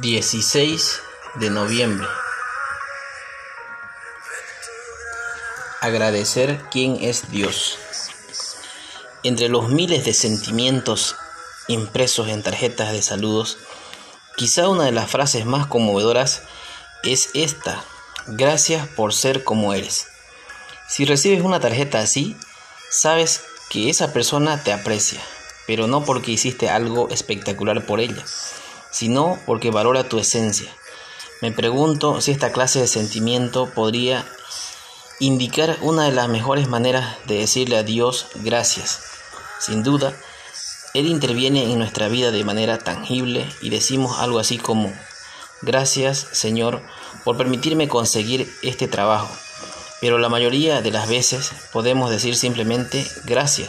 16 de noviembre. Agradecer quién es Dios. Entre los miles de sentimientos impresos en tarjetas de saludos, quizá una de las frases más conmovedoras es esta, gracias por ser como eres. Si recibes una tarjeta así, sabes que esa persona te aprecia, pero no porque hiciste algo espectacular por ella sino porque valora tu esencia. Me pregunto si esta clase de sentimiento podría indicar una de las mejores maneras de decirle a Dios gracias. Sin duda, Él interviene en nuestra vida de manera tangible y decimos algo así como, gracias Señor por permitirme conseguir este trabajo. Pero la mayoría de las veces podemos decir simplemente gracias,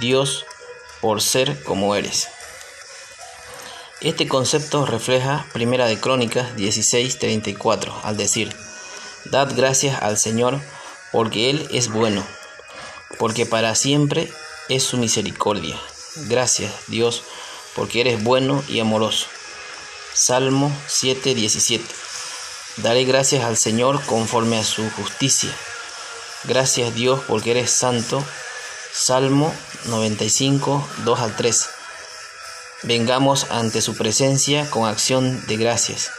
Dios, por ser como eres. Este concepto refleja Primera de Crónicas 16:34 al decir, Dad gracias al Señor porque Él es bueno, porque para siempre es su misericordia. Gracias Dios porque eres bueno y amoroso. Salmo 7:17 Daré gracias al Señor conforme a su justicia. Gracias Dios porque eres santo. Salmo 95, 2 al 3. Vengamos ante su presencia con acción de gracias,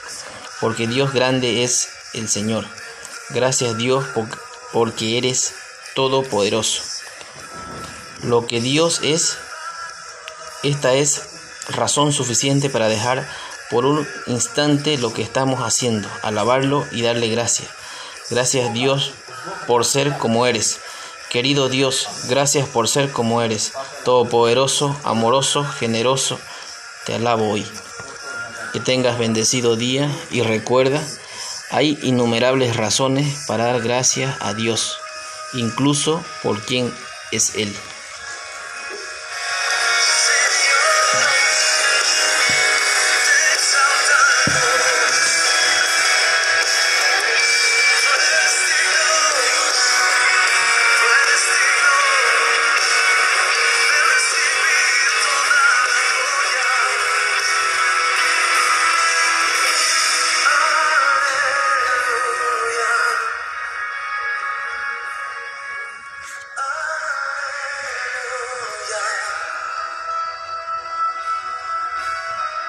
porque Dios grande es el Señor. Gracias Dios porque eres todopoderoso. Lo que Dios es, esta es razón suficiente para dejar por un instante lo que estamos haciendo, alabarlo y darle gracias. Gracias Dios por ser como eres. Querido Dios, gracias por ser como eres, todopoderoso, amoroso, generoso. Te alabo hoy. Que tengas bendecido día y recuerda, hay innumerables razones para dar gracias a Dios, incluso por quien es Él.